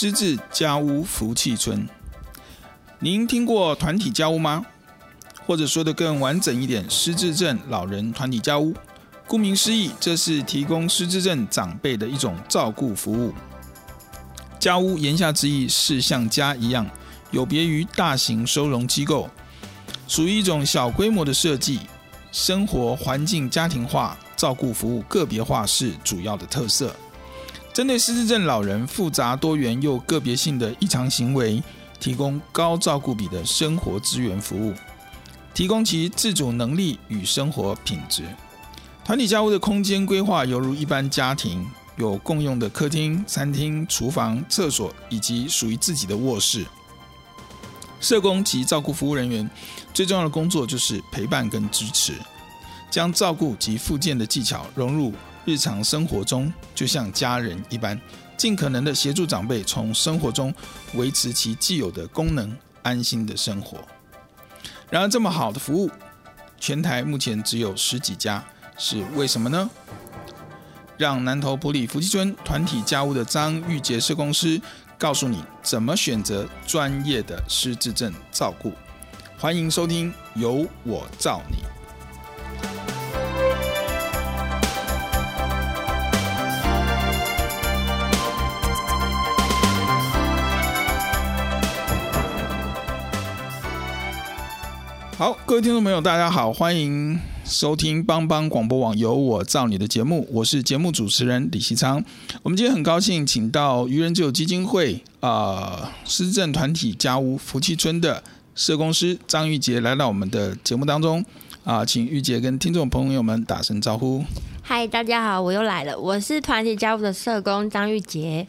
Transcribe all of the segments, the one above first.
失智家屋福气村，您听过团体家屋吗？或者说得更完整一点，失智症老人团体家屋。顾名思义，这是提供失智症长辈的一种照顾服务。家屋言下之意是像家一样，有别于大型收容机构，属于一种小规模的设计，生活环境家庭化，照顾服务个别化是主要的特色。针对失智症老人复杂多元又个别性的异常行为，提供高照顾比的生活资源服务，提供其自主能力与生活品质。团体家屋的空间规划犹如一般家庭，有共用的客厅、餐厅、厨房、厕所以及属于自己的卧室。社工及照顾服务人员最重要的工作就是陪伴跟支持，将照顾及复健的技巧融入。日常生活中，就像家人一般，尽可能的协助长辈从生活中维持其既有的功能，安心的生活。然而，这么好的服务，全台目前只有十几家，是为什么呢？让南投埔里福气村团体家务的张玉洁社工师告诉你怎么选择专业的失智症照顾。欢迎收听，有我照你。好，各位听众朋友，大家好，欢迎收听帮帮广播网有我造你的节目，我是节目主持人李希昌。我们今天很高兴请到愚人之友基金会啊、呃、政团体家屋福气村的社工师张玉杰来到我们的节目当中啊、请玉洁跟听众朋友们打声招呼。嗨，大家好，我又来了，我是团体家屋的社工张玉杰。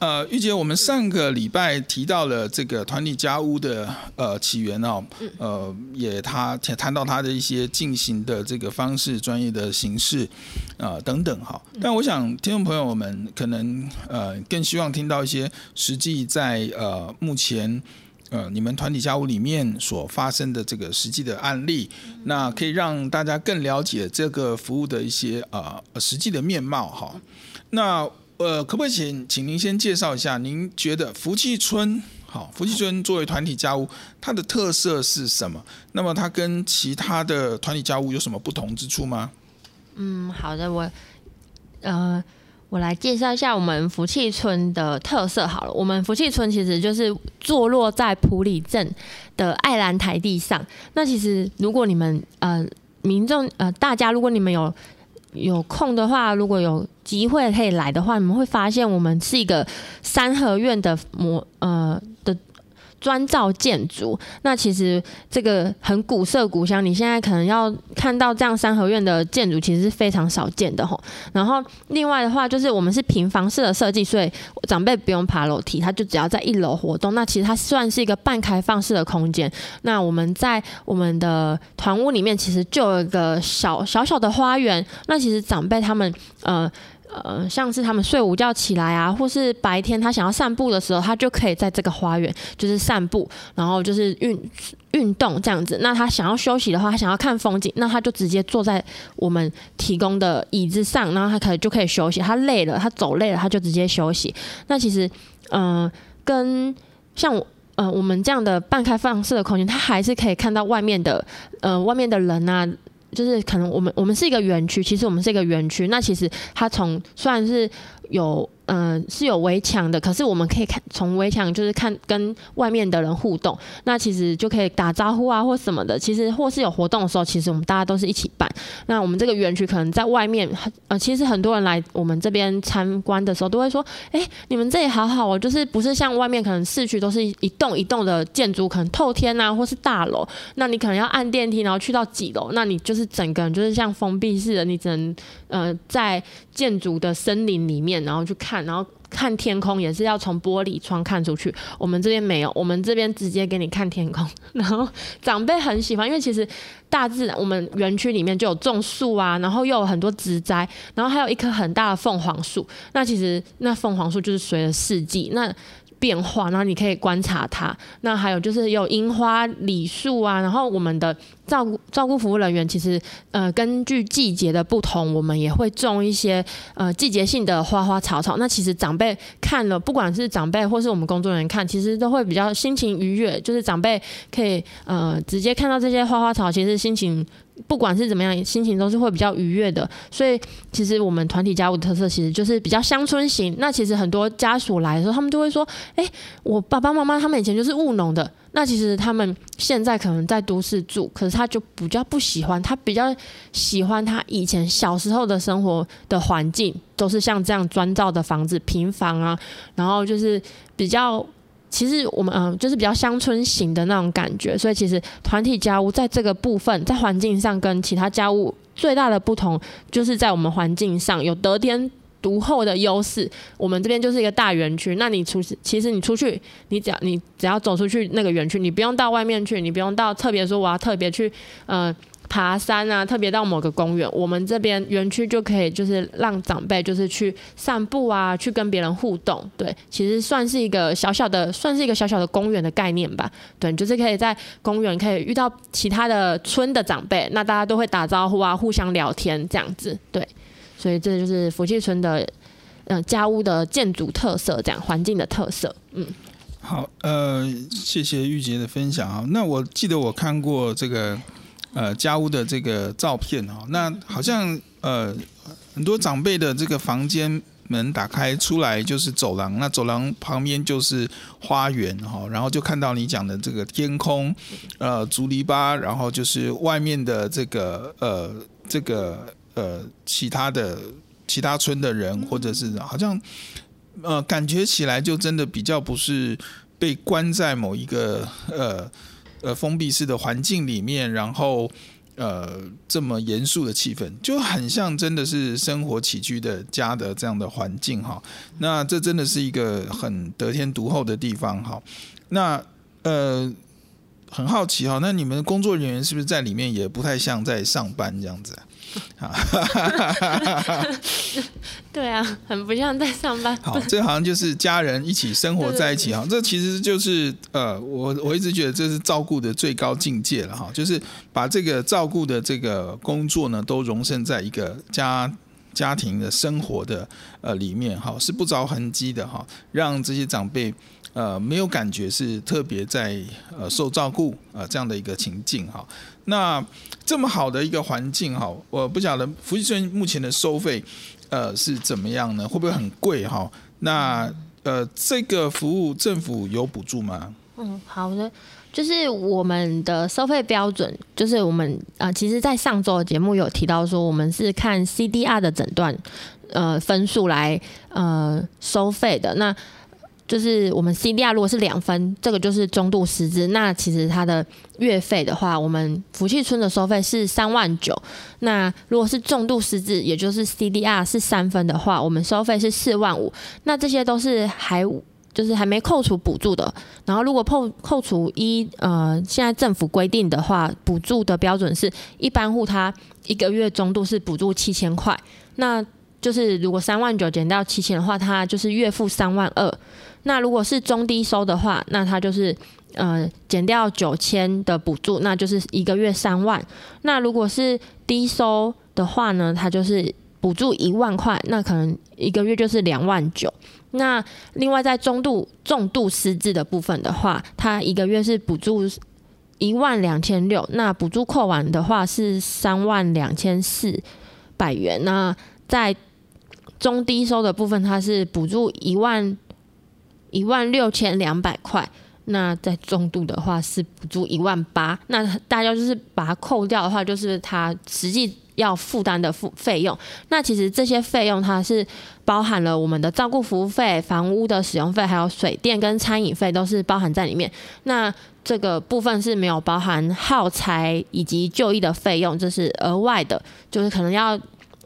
好。呃，玉姐，我们上个礼拜提到了这个团体家屋的呃起源哦，呃，也他谈到他的一些进行的这个方式、专业的形式啊、呃、等等哈。但我想听众朋友们可能呃更希望听到一些实际在呃目前呃你们团体家务里面所发生的这个实际的案例，那可以让大家更了解这个服务的一些呃实际的面貌哈。那呃，可不可以请请您先介绍一下？您觉得福气村好？福气村作为团体家务，它的特色是什么？那么它跟其他的团体家务有什么不同之处吗？嗯，好的，我呃，我来介绍一下我们福气村的特色好了。我们福气村其实就是坐落在埔里镇的爱兰台地上。那其实如果你们呃民众呃大家，如果你们有有空的话，如果有机会可以来的话，你们会发现我们是一个三合院的模呃。砖造建筑，那其实这个很古色古香。你现在可能要看到这样三合院的建筑，其实是非常少见的吼。然后另外的话，就是我们是平房式的设计，所以长辈不用爬楼梯，他就只要在一楼活动。那其实它算是一个半开放式的空间。那我们在我们的团屋里面，其实就有一个小小小的花园。那其实长辈他们呃。呃，像是他们睡午觉起来啊，或是白天他想要散步的时候，他就可以在这个花园就是散步，然后就是运运动这样子。那他想要休息的话，他想要看风景，那他就直接坐在我们提供的椅子上，然后他可以就可以休息。他累了，他走累了，他就直接休息。那其实，嗯、跟像呃我们这样的半开放式的空间，他还是可以看到外面的呃外面的人啊。就是可能我们我们是一个园区，其实我们是一个园区。那其实它从虽然是有。嗯、是有围墙的，可是我们可以看从围墙，就是看跟外面的人互动，那其实就可以打招呼啊，或什么的。其实或是有活动的时候，其实我们大家都是一起办。那我们这个园区可能在外面，呃，其实很多人来我们这边参观的时候，都会说，哎、你们这里好好哦，就是不是像外面可能市区都是一栋一栋的建筑，可能透天啊，或是大楼，那你可能要按电梯，然后去到几楼，那你就是整个人就是像封闭式的，你只能呃在建筑的森林里面，然后去看。然后看天空也是要从玻璃窗看出去，我们这边没有，我们这边直接给你看天空。然后长辈很喜欢，因为其实大自然，我们园区里面就有种树啊，然后又有很多植栽，然后还有一棵很大的凤凰树。那其实那凤凰树就是随着四季那变化，然后你可以观察它。那还有就是有樱花、李树啊，然后我们的。照顾照顾服务人员，其实呃，根据季节的不同，我们也会种一些呃季节性的花花草草。那其实长辈看了，不管是长辈或是我们工作人员看，其实都会比较心情愉悦。就是长辈可以呃直接看到这些花花草，其实心情不管是怎么样，心情都是会比较愉悦的。所以其实我们团体家务的特色其实就是比较乡村型。那其实很多家属来的时候，他们就会说：“哎，我爸爸妈妈他们以前就是务农的。”那其实他们现在可能在都市住，可是他就比较不喜欢，他比较喜欢他以前小时候的生活的环境，都是像这样砖造的房子、平房啊，然后就是比较，其实我们嗯，就是比较乡村型的那种感觉。所以其实团体家屋在这个部分，在环境上跟其他家屋最大的不同，就是在我们环境上有得天独厚的优势，我们这边就是一个大园区。那你出，其实你出去，你只要你只要走出去那个园区，你不用到外面去，你不用到特别说我要特别去呃爬山啊，特别到某个公园，我们这边园区就可以就是让长辈就是去散步啊，去跟别人互动。对，其实算是一个小小的，算是一个小小的公园的概念吧。对，就是可以在公园可以遇到其他的村的长辈，那大家都会打招呼啊，互相聊天这样子。对。所以这就是福气村的，呃，家屋的建筑特色，这样环境的特色。嗯，好，呃，谢谢玉洁的分享啊。那我记得我看过这个，呃，家屋的这个照片哈。那好像呃，很多长辈的这个房间门打开出来就是走廊，那走廊旁边就是花园哈。然后就看到你讲的这个天空，呃，竹篱笆，然后就是外面的这个呃，这个。呃，其他的其他村的人，或者是好像呃，感觉起来就真的比较不是被关在某一个呃呃封闭式的环境里面，然后呃这么严肃的气氛，就很像真的是生活起居的家的这样的环境哈。那这真的是一个很得天独厚的地方哈。那呃，很好奇哈，那你们工作人员是不是在里面也不太像在上班这样子？啊，对啊，很不像在上班。好，这好像就是家人一起生活在一起哈。这其实就是呃，我我一直觉得这是照顾的最高境界了哈，就是把这个照顾的这个工作呢，都融身在一个家家庭的生活的呃里面哈，是不着痕迹的哈，让这些长辈。呃，没有感觉是特别在呃受照顾、呃、这样的一个情境哈。那这么好的一个环境哈，我不晓得福气村目前的收费呃是怎么样呢？会不会很贵哈？那呃这个服务政府有补助吗？嗯，好的，就是我们的收费标准，就是我们啊、其实在上周的节目有提到说，我们是看 CDR 的诊断呃分数来呃收费的那。就是我们 CDR 如果是两分，这个就是中度失智。那其实它的月费的话，我们福气村的收费是三万九。那如果是重度失智，也就是 CDR 是三分的话，我们收费是四万五。那这些都是还就是还没扣除补助的。然后如果扣扣除一呃现在政府规定的话，补助的标准是一般户他一个月中度是补助七千块。那就是如果三万九减掉七千的话，他就是月付三万二。那如果是中低收的话，那他就是呃减掉九千的补助，那就是一个月三万。那如果是低收的话呢，他就是补助一万块，那可能一个月就是两万九。那另外在中度重度失智的部分的话，他一个月是补助一万两千六，那补助扣完的话是三万两千四百元。那在中低收的部分，它是补助一万一万六千两百块。那在中度的话是补助一万八。那大家就是把它扣掉的话，就是它实际要负担的付费用。那其实这些费用它是包含了我们的照顾服务费、房屋的使用费，还有水电跟餐饮费都是包含在里面。那这个部分是没有包含耗材以及就医的费用，这是额外的，就是可能要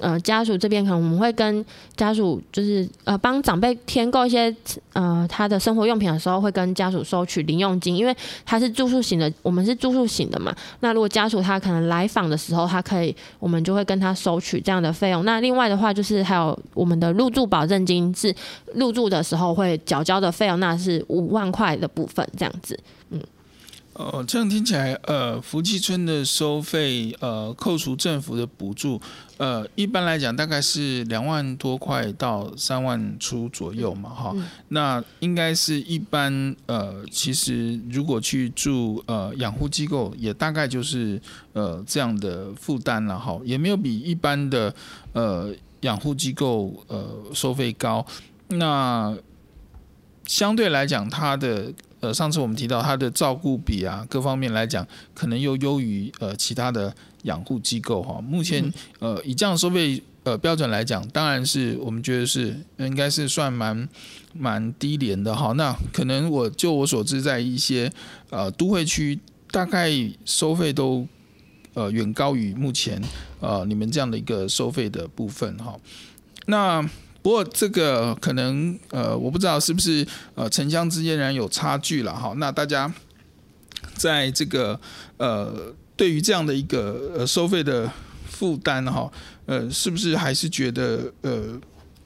呃家属这边可能我们会跟家属就是呃帮长辈添购一些呃他的生活用品的时候，会跟家属收取零用金，因为他是住宿型的，我们是住宿型的嘛。那如果家属他可能来访的时候，他可以我们就会跟他收取这样的费用。那另外的话就是还有我们的入住保证金是入住的时候会缴交的费用，那是五万块的部分这样子，嗯。哦，这样听起来，呃，福气村的收费，呃，扣除政府的补助，呃，一般来讲大概是两万多块到三万出左右嘛，哈、嗯。那应该是一般，呃，其实如果去住呃养护机构，也大概就是呃这样的负担了，哈，也没有比一般的呃养护机构呃收费高。那相对来讲，它的呃，上次我们提到它的照顾比啊，各方面来讲，可能又优于呃其他的养护机构哈。目前呃以这样收费呃标准来讲，当然是我们觉得是应该是算蛮蛮低廉的哈。那可能我就我所知，在一些呃都会区，大概收费都呃远高于目前呃你们这样的一个收费的部分哈。那不过这个可能呃，我不知道是不是呃城乡之间仍然有差距了哈。那大家在这个呃对于这样的一个呃收费的负担哈，呃是不是还是觉得呃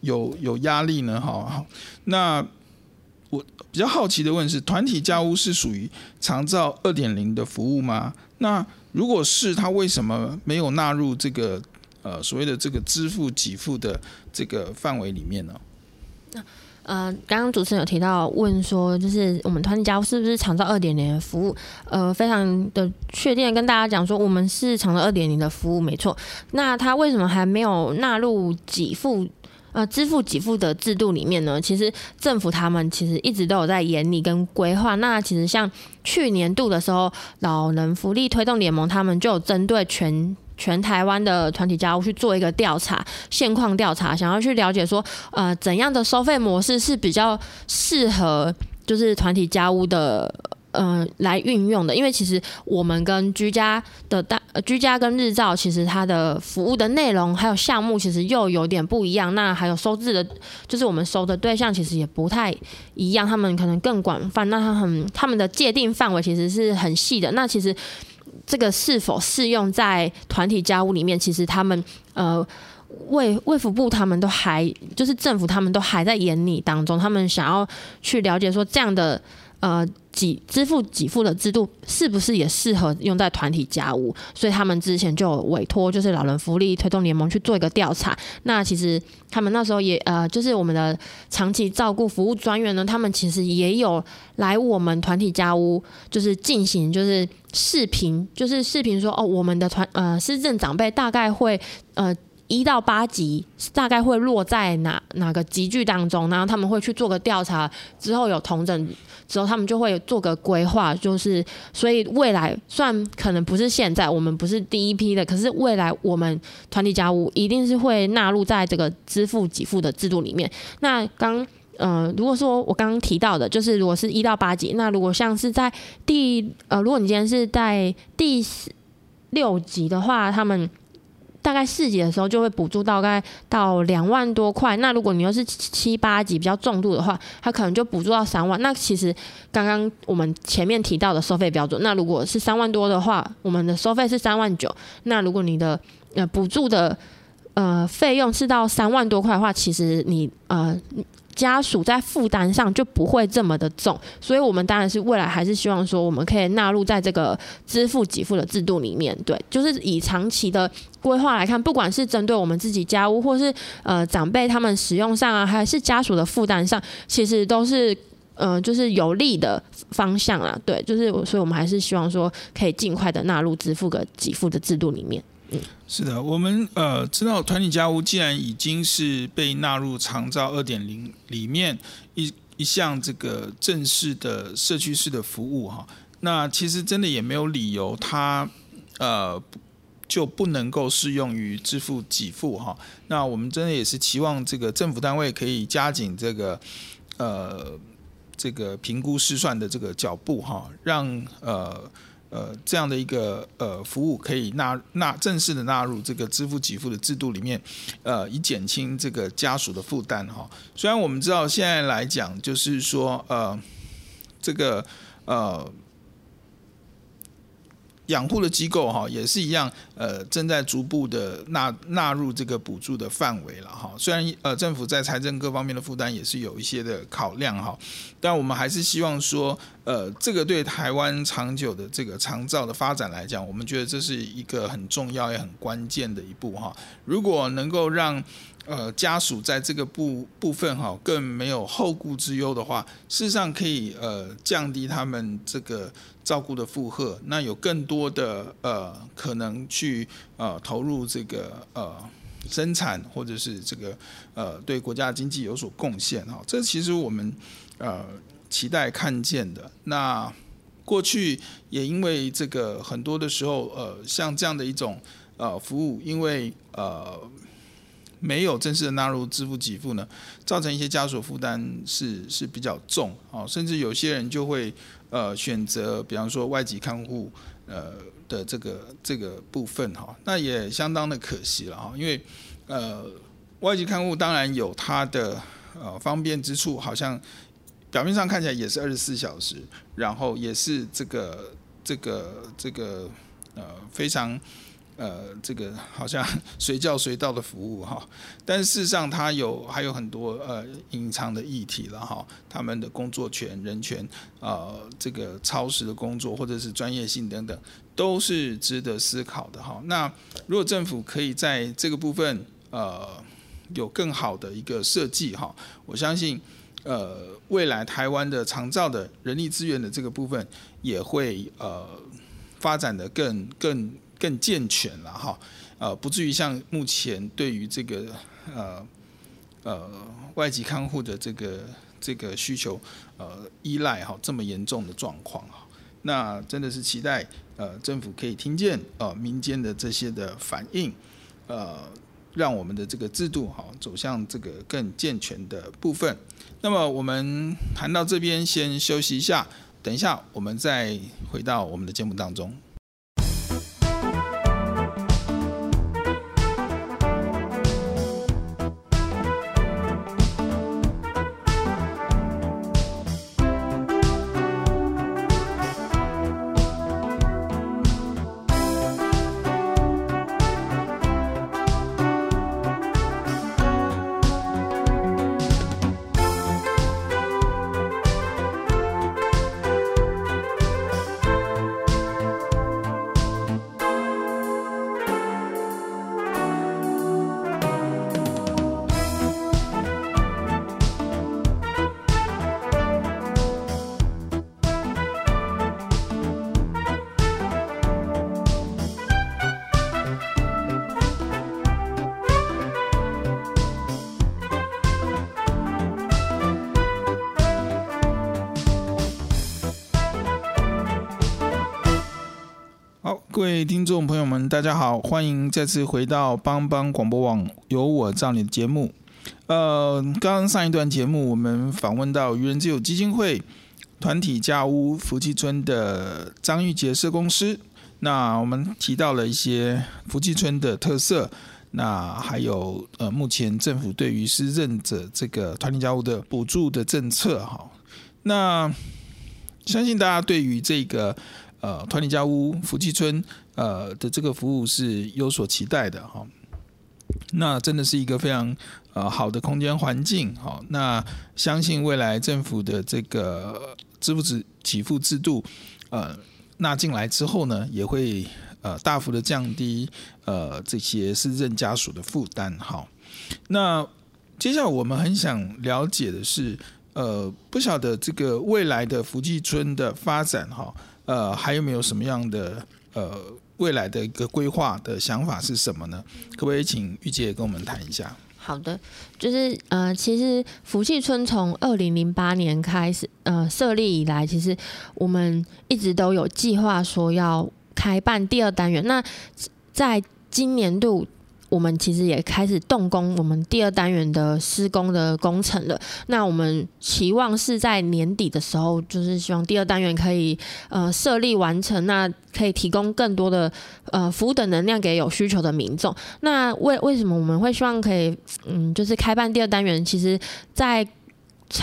有有压力呢？哈，那我比较好奇的问是，团体家屋是属于长照二点零的服务吗？那如果是，它为什么没有纳入这个？呃，所谓的这个支付给付的这个范围里面呢？那呃，刚刚主持人有提到问说，就是我们团体家是不是长照二点零的服务？呃，非常的确定跟大家讲说，我们是长照二点零的服务，没错。那他为什么还没有纳入给付呃支付给付的制度里面呢？其实政府他们其实一直都有在研拟跟规划。那其实像去年度的时候，老人福利推动联盟他们就有针对全。全台湾的团体家务去做一个调查，现况调查，想要去了解说，呃，怎样的收费模式是比较适合，就是团体家务的，呃，来运用的。因为其实我们跟居家的大，居家跟日照，其实它的服务的内容还有项目，其实又有点不一样。那还有收治的，就是我们收的对象，其实也不太一样。他们可能更广泛，那他很他们的界定范围其实是很细的。那其实。这个是否适用在团体家务里面？其实他们呃卫卫福部他们都还就是政府他们都还在研拟当中，他们想要去了解说这样的。呃，给支付给付的制度是不是也适合用在团体家务？所以他们之前就委托就是老人福利推动联盟去做一个调查。那其实他们那时候也呃，就是我们的长期照顾服务专员呢，他们其实也有来我们团体家务，就是进行就是视频，就是视频说哦，我们的团呃失智长辈大概会呃。一到八级大概会落在哪哪个级距当中，然后他们会去做个调查，之后有同整之后，他们就会做个规划，就是所以未来算可能不是现在，我们不是第一批的，可是未来我们团体家务一定是会纳入在这个支付给付的制度里面。那刚呃，如果说我刚刚提到的，就是如果是一到八级，那如果像是在第呃，如果你今天是在第六级的话，他们。大概四级的时候就会补助大概到两万多块，那如果你又是七八级比较重度的话，它可能就补助到三万。那其实刚刚我们前面提到的收费标准，那如果是三万多的话，我们的收费是三万九。那如果你的呃补助的呃费用是到三万多块的话，其实你呃。家属在负担上就不会这么的重，所以我们当然是未来还是希望说，我们可以纳入在这个支付给付的制度里面。对，就是以长期的规划来看，不管是针对我们自己家屋，或是呃长辈他们使用上啊，还是家属的负担上，其实都是嗯、就是有利的方向啊。对，就是所以我们还是希望说可以尽快的纳入支付个给付的制度里面。是的，我们呃知道团体家务既然已经是被纳入长照二点零里面一一项这个正式的社区式的服务哈，那其实真的也没有理由它呃。就不能够适用于支付给付哈，那我们真的也是期望这个政府单位可以加紧这个呃这个评估试算的这个脚步哈，让呃呃这样的一个呃服务可以纳纳正式的纳入这个支付给付的制度里面，呃以减轻这个家属的负担哈。虽然我们知道现在来讲就是说呃这个呃。养护的机构哈也是一样，呃，正在逐步的纳纳入这个补助的范围了哈。虽然呃政府在财政各方面的负担也是有一些的考量哈，但我们还是希望说，呃，这个对台湾长久的这个长照的发展来讲，我们觉得这是一个很重要也很关键的一步哈。如果能够让呃，家属在这个部部分哈，更没有后顾之忧的话，事实上可以呃降低他们这个照顾的负荷，那有更多的呃可能去呃投入这个呃生产或者是这个呃对国家经济有所贡献哈，这其实我们呃期待看见的。那过去也因为这个很多的时候呃像这样的一种呃服务，因为呃。没有正式的纳入支付给付呢，造成一些家属负担是是比较重啊，甚至有些人就会呃选择，比方说外籍看护呃的这个这个部分哈，那也相当的可惜了哈，因为呃外籍看护当然有它的呃方便之处，好像表面上看起来也是二十四小时，然后也是这个这个这个呃非常。呃，这个好像随叫随到的服务哈，但事实上它有还有很多呃隐藏的议题了哈，他们的工作权、人权，呃，这个超时的工作或者是专业性等等，都是值得思考的哈。那如果政府可以在这个部分呃有更好的一个设计哈，我相信呃未来台湾的长照的人力资源的这个部分也会呃发展的更更。更健全了哈，呃，不至于像目前对于这个呃呃外籍看护的这个这个需求呃依赖哈这么严重的状况哈，那真的是期待呃政府可以听见呃民间的这些的反应，呃，让我们的这个制度哈走向这个更健全的部分。那么我们谈到这边先休息一下，等一下我们再回到我们的节目当中。各位听众朋友们，大家好，欢迎再次回到帮帮广播网“有我照你”的节目。呃，刚刚上一段节目，我们访问到愚人之友基金会团体家屋福气村的张玉杰社公司。那我们提到了一些福气村的特色，那还有呃，目前政府对于失智者这个团体家屋的补助的政策。哈，那相信大家对于这个。呃，团体家屋福气村呃的这个服务是有所期待的哈。那真的是一个非常呃好的空间环境哈。那相信未来政府的这个支付制给付制度呃纳进来之后呢，也会呃大幅的降低呃这些失智家属的负担哈。那接下来我们很想了解的是。呃，不晓得这个未来的福记村的发展哈，呃，还有没有什么样的呃未来的一个规划的想法是什么呢？可不可以请玉姐跟我们谈一下？好的，就是呃，其实福气村从二零零八年开始呃设立以来，其实我们一直都有计划说要开办第二单元。那在今年度，我们其实也开始动工，我们第二单元的施工的工程了。那我们期望是在年底的时候，就是希望第二单元可以呃设立完成，那可以提供更多的呃服务的能量给有需求的民众。那为为什么我们会希望可以嗯，就是开办第二单元？其实，在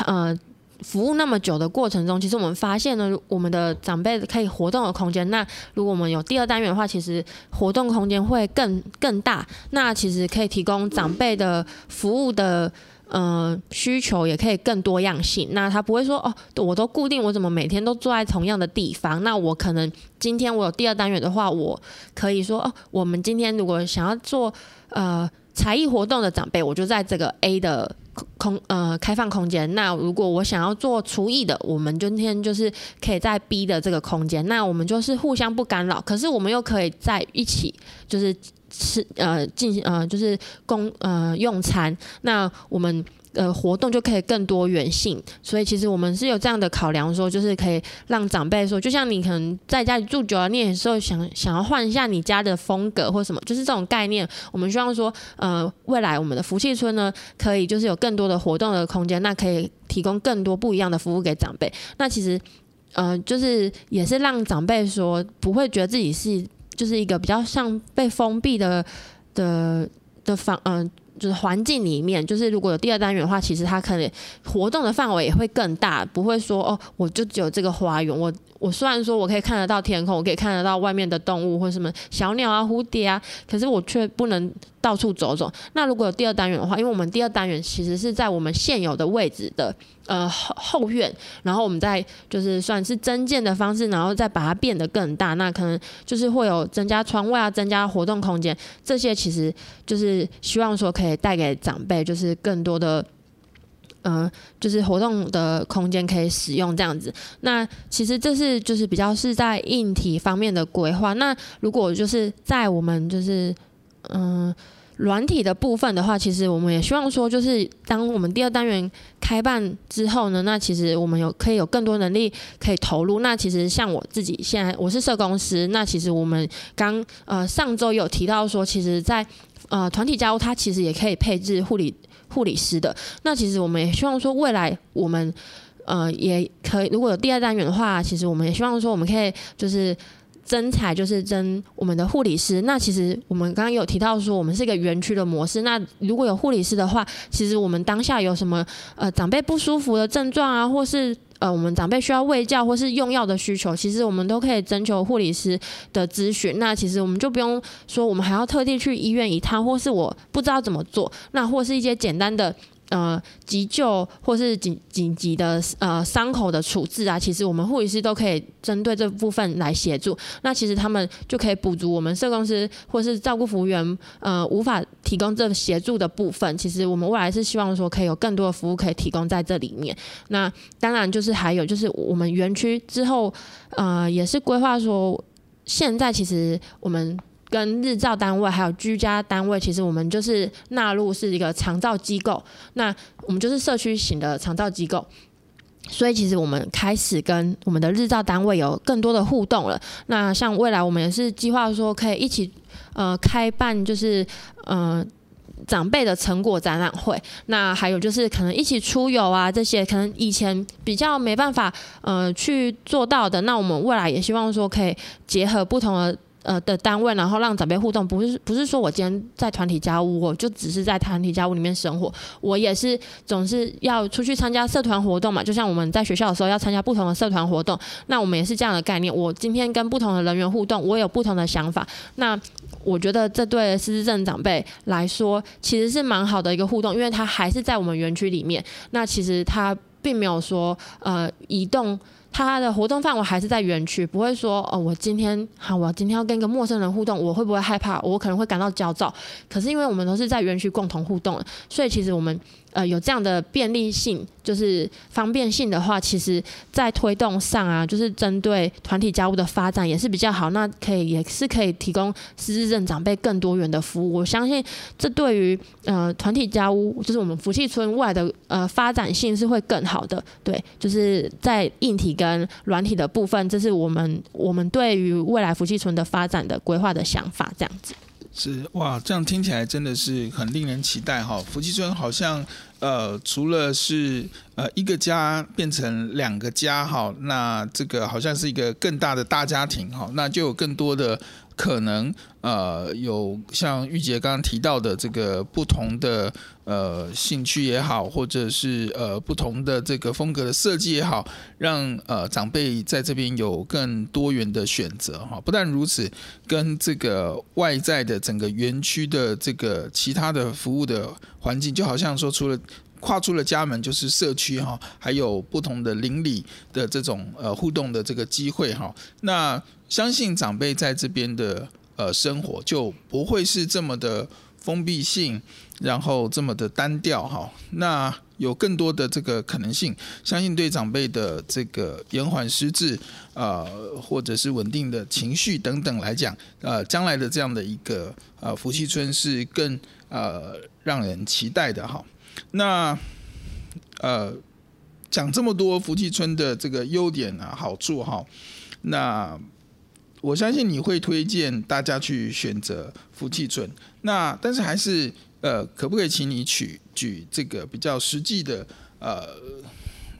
呃。服务那么久的过程中，其实我们发现呢，我们的长辈可以活动的空间。那如果我们有第二单元的话，其实活动空间会更更大。那其实可以提供长辈的服务的呃需求，也可以更多样性。那他不会说哦，我都固定，我怎么每天都坐在同样的地方？那我可能今天我有第二单元的话，我可以说哦，我们今天如果想要做呃才艺活动的长辈，我就在这个 A 的。空呃开放空间，那如果我想要做厨艺的，我们今天就是可以在 B 的这个空间，那我们就是互相不干扰，可是我们又可以在一起，就是吃呃进行呃就是共呃用餐，那我们。呃，活动就可以更多元性，所以其实我们是有这样的考量，说就是可以让长辈说，就像你可能在家里住久了，你有时候想想要换一下你家的风格或什么，就是这种概念。我们希望说，呃，未来我们的福气村呢，可以就是有更多的活动的空间，那可以提供更多不一样的服务给长辈。那其实，呃，就是也是让长辈说不会觉得自己是就是一个比较像被封闭的的的房，嗯、就是环境里面，就是如果有第二单元的话，其实它可能活动的范围也会更大，不会说哦，我就只有这个花园。我我虽然说我可以看得到天空，我可以看得到外面的动物或什么小鸟啊、蝴蝶啊，可是我却不能到处走走。那如果有第二单元的话，因为我们第二单元其实是在我们现有的位置的呃后后院，然后我们再就是算是增建的方式，然后再把它变得更大。那可能就是会有增加窗位啊，增加活动空间，这些其实就是希望说可以带给长辈就是更多的。嗯、就是活动的空间可以使用这样子。那其实这是就是比较是在硬体方面的规划。那如果就是在我们就是嗯软体的部分的话，其实我们也希望说，就是当我们第二单元开办之后呢，那其实我们有可以有更多能力可以投入。那其实像我自己现在我是社工师，那其实我们刚呃上周有提到说，其实在呃团体家屋它其实也可以配置护理。护理师的，那其实我们也希望说，未来我们呃也可以，如果有第二单元的话，其实我们也希望说，我们可以就是征才，就是征我们的护理师。那其实我们刚刚有提到说，我们是一个园区的模式。那如果有护理师的话，其实我们当下有什么呃长辈不舒服的症状啊，或是呃，我们长辈需要喂教或是用药的需求，其实我们都可以征求护理师的咨询。那其实我们就不用说，我们还要特地去医院一趟，或是我不知道怎么做，那或是一些简单的。呃，急救或是紧紧急的呃伤口的处置啊，其实我们护理师都可以针对这部分来协助。那其实他们就可以补足我们社工师或是照顾服务员呃无法提供这协助的部分。其实我们未来是希望说可以有更多的服务可以提供在这里面。那当然就是还有就是我们园区之后呃也是规划说，现在其实我们。跟日照单位还有居家单位，其实我们就是纳入是一个长照机构，那我们就是社区型的长照机构，所以其实我们开始跟我们的日照单位有更多的互动了。那像未来我们也是计划说可以一起呃开办，就是呃长辈的成果展览会，那还有就是可能一起出游啊，这些可能以前比较没办法呃去做到的，那我们未来也希望说可以结合不同的。呃的单位，然后让长辈互动，不是不是说我今天在团体家务，我就只是在团体家务里面生活，我也是总是要出去参加社团活动嘛。就像我们在学校的时候要参加不同的社团活动，那我们也是这样的概念。我今天跟不同的人员互动，我有不同的想法。那我觉得这对失智症长辈来说，其实是蛮好的一个互动，因为他还是在我们园区里面。那其实他并没有说呃移动。他的活动范围还是在园区，不会说哦，我今天好，我今天要跟一个陌生人互动，我会不会害怕？我可能会感到焦躁。可是因为我们都是在园区共同互动，所以其实我们呃有这样的便利性，就是方便性的话，其实在推动上啊，就是针对团体家屋的发展也是比较好。那可以也是可以提供失智症长辈更多元的服务。我相信这对于呃团体家屋，就是我们福气村未来的呃发展性是会更好的。对，就是在硬体跟软体的部分，这是我们我们对于未来福气村的发展的规划的想法，这样子。是哇，这样听起来真的是很令人期待哈。福气村好像呃，除了是呃一个家变成两个家哈，那这个好像是一个更大的大家庭哈，那就有更多的。可能呃有像玉洁刚刚提到的这个不同的呃兴趣也好，或者是呃不同的这个风格的设计也好，让呃长辈在这边有更多元的选择哈。不但如此，跟这个外在的整个园区的这个其他的服务的环境，就好像说除了跨出了家门就是社区哈，还有不同的邻里的这种呃互动的这个机会哈。那相信长辈在这边的呃生活就不会是这么的封闭性，然后这么的单调哈。那有更多的这个可能性，相信对长辈的这个延缓失智呃或者是稳定的情绪等等来讲，呃将来的这样的一个呃福气村是更呃让人期待的哈。那呃讲这么多福气村的这个优点啊好处哈，那。我相信你会推荐大家去选择福气村，那但是还是呃，可不可以请你举举这个比较实际的呃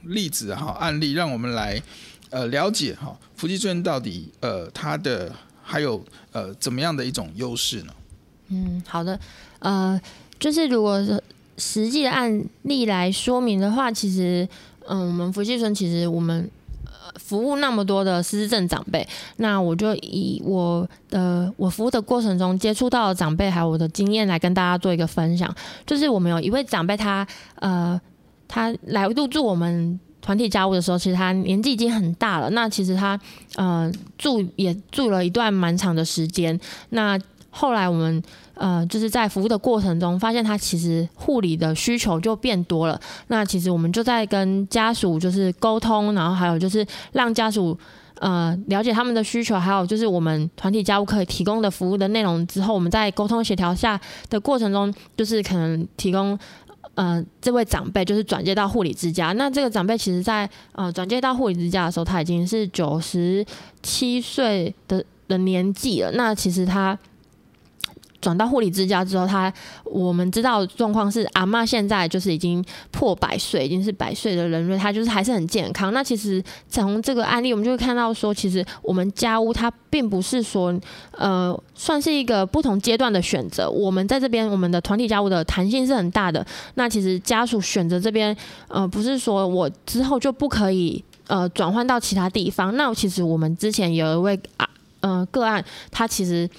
例子哈案例，让我们来呃了解哈福气村到底呃它的还有呃怎么样的一种优势呢？嗯，好的，呃，就是如果实际的案例来说明的话，其实嗯、我们福气村其实我们。服务那么多的失智症长辈，那我就以我的我服务的过程中接触到的长辈还有我的经验来跟大家做一个分享。就是我们有一位长辈，他呃，他来入住我们团体家务的时候，其实他年纪已经很大了。那其实他呃住也住了一段蛮长的时间。那后来我们。呃，就是在服务的过程中，发现他其实护理的需求就变多了。那其实我们就在跟家属就是沟通，然后还有就是让家属呃了解他们的需求，还有就是我们团体家务可以提供的服务的内容之后，我们在沟通协调下的过程中，就是可能提供呃这位长辈就是转介到护理之家。那这个长辈其实在呃转介到护理之家的时候，他已经是九十七岁的的年纪了。那其实他。转到护理之家之后，他我们知道状况是阿嬷现在就是已经破百岁，已经是百岁的人了，他就是还是很健康。那其实从这个案例，我们就会看到说，其实我们家屋它并不是说呃算是一个不同阶段的选择。我们在这边，我们的团体家屋的弹性是很大的。那其实家属选择这边，呃，不是说我之后就不可以呃转换到其他地方。那其实我们之前有一位啊呃个案，他其实。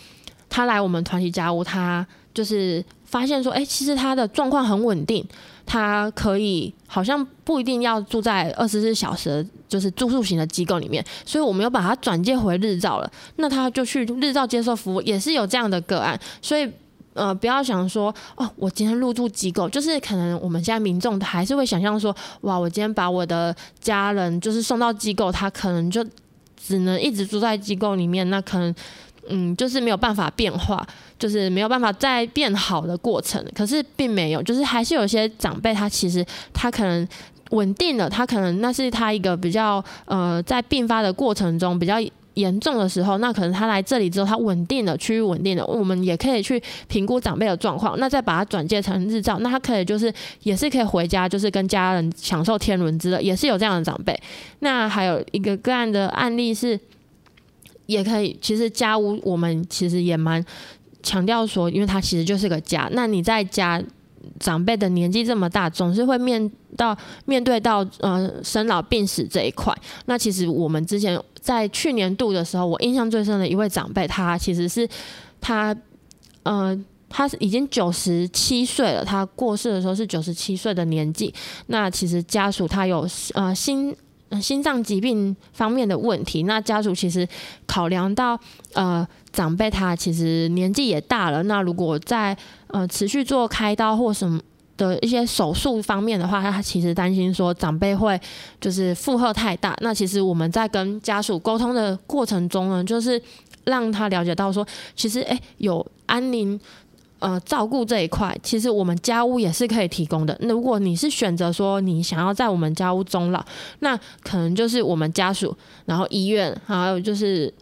他来我们团体家务，他就是发现说，哎、其实他的状况很稳定，他可以好像不一定要住在二十四小时就是住宿型的机构里面，所以我们又把他转介回日照了。那他就去日照接受服务，也是有这样的个案。所以，呃，不要想说，哦，我今天入住机构，就是可能我们现在民众还是会想象说，哇，我今天把我的家人就是送到机构，他可能就只能一直住在机构里面，那可能。嗯，就是没有办法变化，就是没有办法再变好的过程。可是并没有，就是还是有些长辈，他其实他可能稳定了，他可能那是他一个比较呃，在病发的过程中比较严重的时候，那可能他来这里之后，他稳定了，趋于稳定了，我们也可以去评估长辈的状况，那再把他转介成日照，那他可以就是也是可以回家，就是跟家人享受天伦之乐，也是有这样的长辈。那还有一个个案的案例是。也可以，其实家屋我们其实也蛮强调说，因为它其实就是个家。那你在家，长辈的年纪这么大，总是会面到面对到呃生老病死这一块。那其实我们之前在去年度的时候，我印象最深的一位长辈，他其实是他呃他已经九十七岁了，他过世的时候是九十七岁的年纪。那其实家属他有呃心。心脏疾病方面的问题，那家属其实考量到呃长辈他其实年纪也大了，那如果在呃持续做开刀或什么的一些手术方面的话，他其实担心说长辈会就是负荷太大。那其实我们在跟家属沟通的过程中呢，就是让他了解到说，其实诶有安宁呃照顾这一块，其实我们家屋也是可以提供的。那如果你是选择说你想要在我们家屋终老，那可能就是我们家属，然后医院还有就是。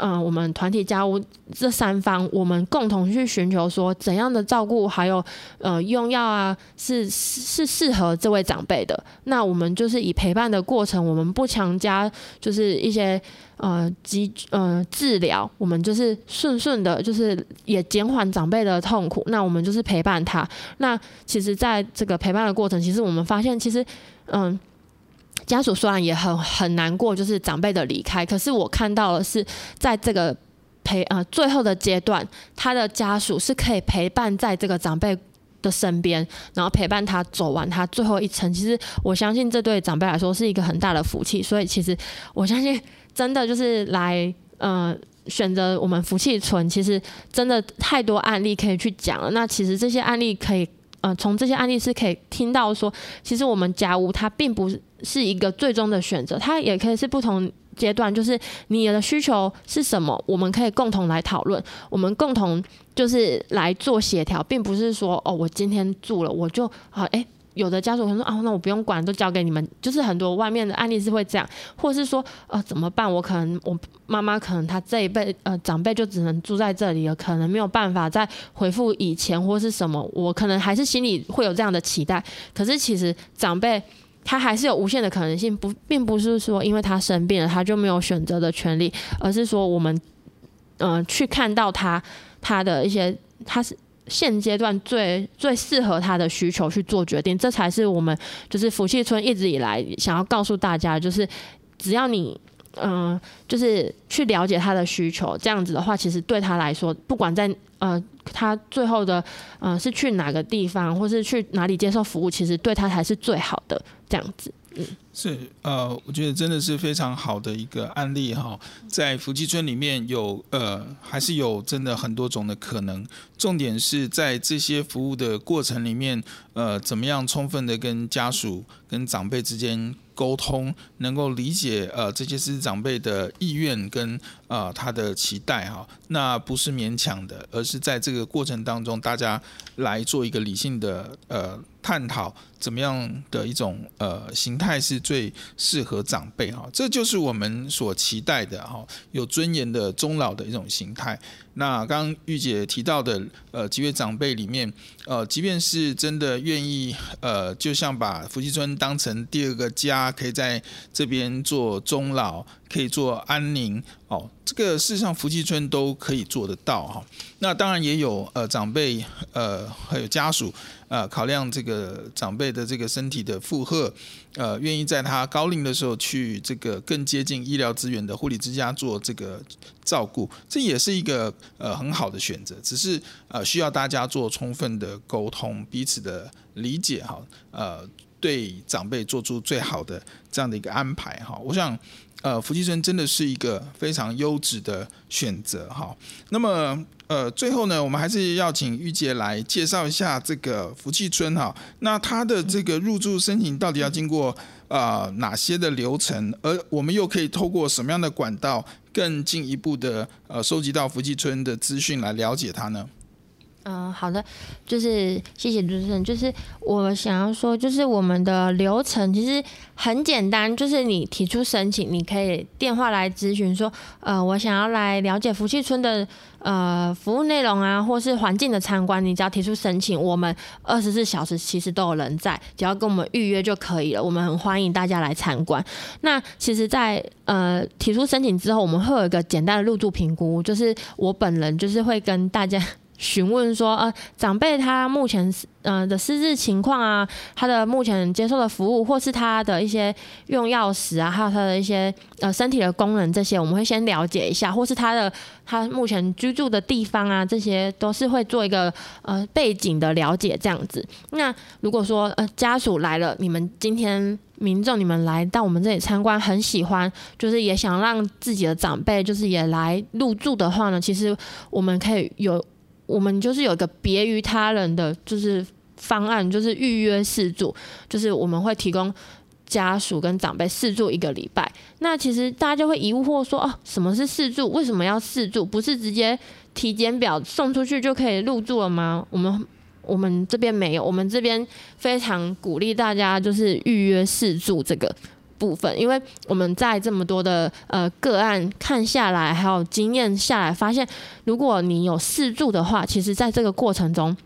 嗯、我们团体家务这三方，我们共同去寻求说怎样的照顾，还有呃用药啊，是是适合这位长辈的。那我们就是以陪伴的过程，我们不强加就是一些呃急呃治疗，我们就是顺顺的，就是也减缓长辈的痛苦。那我们就是陪伴他。那其实在这个陪伴的过程，其实我们发现，其实嗯。家属虽然也很很难过，就是长辈的离开，可是我看到的是，在这个陪呃最后的阶段，他的家属是可以陪伴在这个长辈的身边，然后陪伴他走完他最后一程。其实我相信这对长辈来说是一个很大的福气，所以其实我相信真的就是来呃选择我们福气存，其实真的太多案例可以去讲了。那其实这些案例可以。呃，从这些案例是可以听到说，其实我们家屋它并不是是一个最终的选择，它也可以是不同阶段，就是你的需求是什么，我们可以共同来讨论，我们共同就是来做协调，并不是说哦，我今天住了我就啊，哎。有的家属可能说啊，那我不用管，都交给你们。就是很多外面的案例是会这样，或是说，呃，怎么办？我可能我妈妈可能她这一辈呃长辈就只能住在这里了，可能没有办法再恢复以前或是什么。我可能还是心里会有这样的期待。可是其实长辈他还是有无限的可能性，不，并不是说因为他生病了他就没有选择的权利，而是说我们嗯、去看到他他的一些他是。现阶段最最适合他的需求去做决定，这才是我们就是福气村一直以来想要告诉大家，就是只要你嗯、就是去了解他的需求，这样子的话，其实对他来说，不管在呃他最后的嗯是去哪个地方，或是去哪里接受服务，其实对他才是最好的这样子。是呃，我觉得真的是非常好的一个案例哈，在福气村里面有呃，还是有真的很多种的可能。重点是在这些服务的过程里面，呃，怎么样充分的跟家属、跟长辈之间沟通，能够理解呃这些是长辈的意愿跟呃他的期待哈。那不是勉强的，而是在这个过程当中，大家来做一个理性的呃探讨，怎么样的一种呃形态是最适合长辈哈。这就是我们所期待的哈，有尊严的终老的一种形态。那刚刚玉姐提到的，呃，几位长辈里面，呃，即便是真的愿意，呃，就像把福气村当成第二个家，可以在这边做终老，可以做安宁，哦，这个事实上福气村都可以做得到哈。那当然也有呃长辈，呃，还有家属。呃，考量这个长辈的这个身体的负荷，呃，愿意在他高龄的时候去这个更接近医疗资源的护理之家做这个照顾，这也是一个呃很好的选择。只是呃需要大家做充分的沟通，彼此的理解哈，呃，对长辈做出最好的这样的一个安排哈。我想。呃，福气村真的是一个非常优质的选择哈。那么，呃，最后呢，我们还是要请玉姐来介绍一下这个福气村哈。那它的这个入住申请到底要经过呃哪些的流程？而我们又可以透过什么样的管道，更进一步的呃收集到福气村的资讯来了解它呢？嗯，好的，就是谢谢主持人。就是我想要说，就是我们的流程其实很简单，就是你提出申请，你可以电话来咨询说，呃，我想要来了解福气村的呃服务内容啊，或是环境的参观，你只要提出申请，我们二十四小时其实都有人在，只要跟我们预约就可以了。我们很欢迎大家来参观。那其实在，呃提出申请之后，我们会有一个简单的入住评估，就是我本人就是会跟大家。询问说，呃，长辈他目前呃的失智情况啊，他的目前接受的服务，或是他的一些用药史啊，还有他的一些呃身体的功能这些，我们会先了解一下，或是他的他目前居住的地方啊，这些都是会做一个呃背景的了解这样子。那如果说呃家属来了，你们今天民众你们来到我们这里参观，很喜欢，就是也想让自己的长辈就是也来入住的话呢，其实我们可以有。我们就是有一个别于他人的，就是方案，就是预约试住，就是我们会提供家属跟长辈试住一个礼拜。那其实大家就会疑惑说，哦，什么是试住？为什么要试住？不是直接体检表送出去就可以入住了吗？我们我们这边没有，我们这边非常鼓励大家就是预约试住这个部分，因为我们在这么多的呃个案看下来，还有经验下来，发现如果你有试住的话，其实在这个过程中，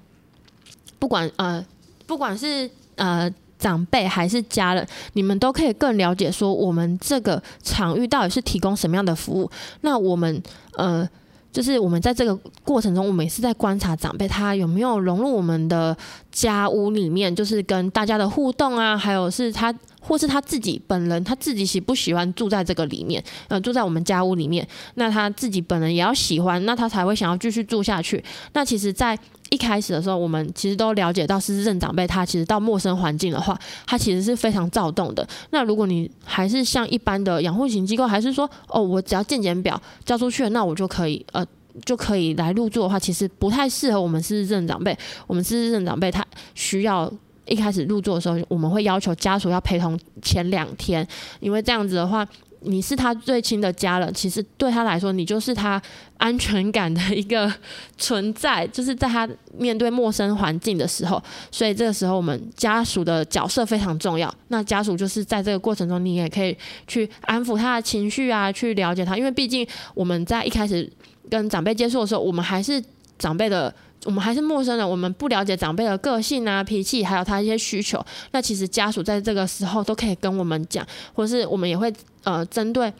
不管呃不管是呃长辈还是家人，你们都可以更了解说我们这个场域到底是提供什么样的服务。那我们呃。就是我们在这个过程中，我们也是在观察长辈他有没有融入我们的家屋里面，就是跟大家的互动啊，还有是他或是他自己本人，他自己喜不喜欢住在这个里面，呃，住在我们家屋里面，那他自己本人也要喜欢，那他才会想要继续住下去。那其实，在一开始的时候，我们其实都了解到，失智症长辈他其实到陌生环境的话，他其实是非常躁动的。那如果你还是像一般的养护型机构，还是说哦，我只要健检表交出去了，那我就可以呃就可以来入住的话，其实不太适合我们失智症长辈。我们失智症长辈他需要一开始入住的时候，我们会要求家属要陪同前两天，因为这样子的话。你是他最亲的家人，其实对他来说，你就是他安全感的一个存在，就是在他面对陌生环境的时候，所以这个时候我们家属的角色非常重要。那家属就是在这个过程中，你也可以去安抚他的情绪啊，去了解他，因为毕竟我们在一开始跟长辈接触的时候，我们还是长辈的。我们还是陌生人，我们不了解长辈的个性啊、脾气，还有他一些需求。那其实家属在这个时候都可以跟我们讲，或是我们也会呃针对，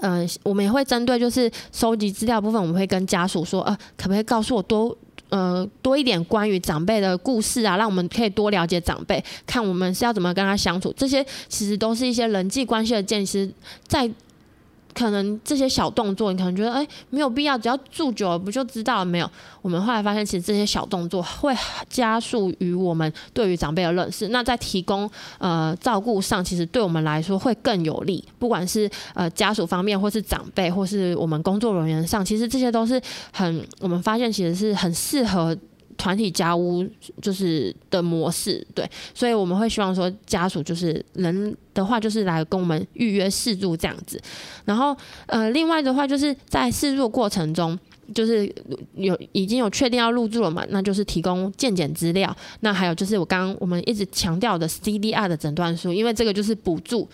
呃我们也会针对就是收集资料部分，我们会跟家属说，呃可不可以告诉我多呃多一点关于长辈的故事啊，让我们可以多了解长辈，看我们是要怎么跟他相处。这些其实都是一些人际关系的建设，在。可能这些小动作，你可能觉得哎，没有必要，只要住久了不就知道了没有？我们后来发现，其实这些小动作会加速于我们对于长辈的认识。那在提供呃照顾上，其实对我们来说会更有利。不管是呃家属方面，或是长辈，或是我们工作人员上，其实这些都是很我们发现其实是很适合。团体家屋就是的模式，对，所以我们会希望说家属就是人的话，就是来跟我们预约试住这样子。然后呃，另外的话就是在试住过程中，就是有已经有确定要入住了嘛，那就是提供健检资料。那还有就是我刚刚我们一直强调的 CDR 的诊断书，因为这个就是补助。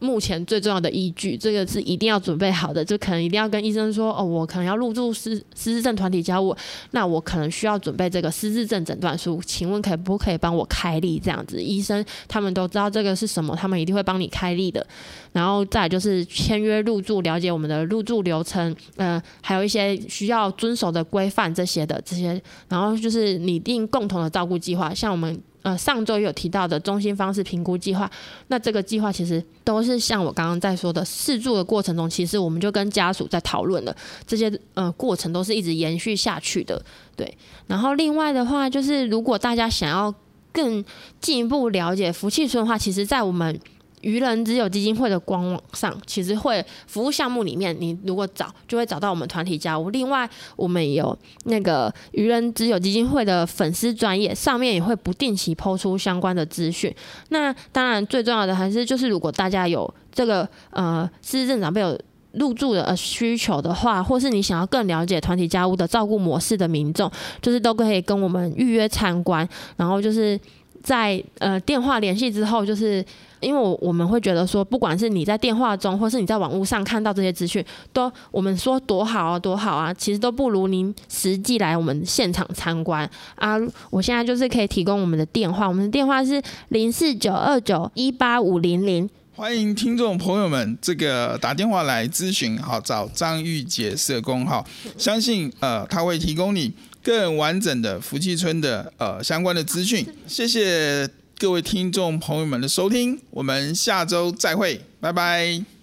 目前最重要的依据，这个是一定要准备好的，就可能一定要跟医生说，哦，我可能要入住失失智症团体家屋，那我可能需要准备这个失智症诊断书，请问可不可以帮我开立？这样子，医生他们都知道这个是什么，他们一定会帮你开立的。然后再就是签约入住，了解我们的入住流程，呃，还有一些需要遵守的规范这些的这些，然后就是拟定共同的照顾计划，像我们。呃，上周有提到的中心方式评估计划，那这个计划其实都是像我刚刚在说的试住的过程中，其实我们就跟家属在讨论了，这些呃过程都是一直延续下去的，对。然后另外的话，就是如果大家想要更进一步了解福气村的话，其实在我们。愚人之友基金会的官网上，其实会服务项目里面，你如果找就会找到我们团体家务。另外，我们有那个愚人之友基金会的粉丝专业，上面也会不定期抛出相关的资讯。那当然，最重要的还是就是，如果大家有这个呃失智症长辈有入住的需求的话，或是你想要更了解团体家务的照顾模式的民众，就是都可以跟我们预约参观。然后就是在呃电话联系之后，就是。因为我我们会觉得说，不管是你在电话中，或是你在网络上看到这些资讯，都我们说多好啊，多好啊，其实都不如您实际来我们现场参观啊。我现在就是可以提供我们的电话，我们的电话是零四九二九一八五零零。欢迎听众朋友们，这个打电话来咨询，好，找张玉洁社工，好，相信呃他会提供你更完整的福气村的呃相关的资讯。谢谢。各位听众朋友们的收听，我们下周再会，拜拜。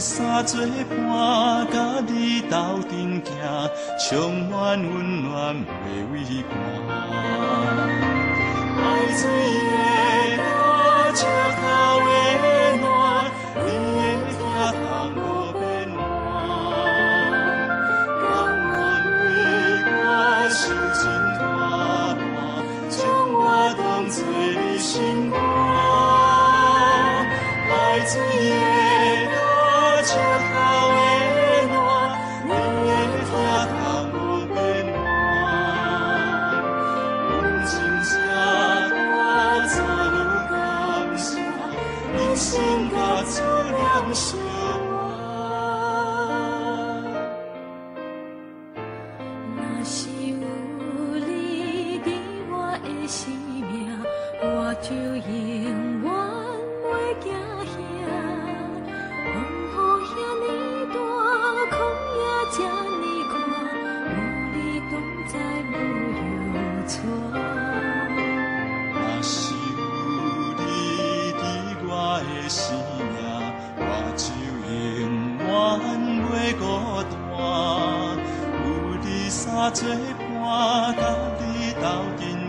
三做伴，甲你斗阵行，充满温暖袂畏寒。爱水的。我最怕到你到底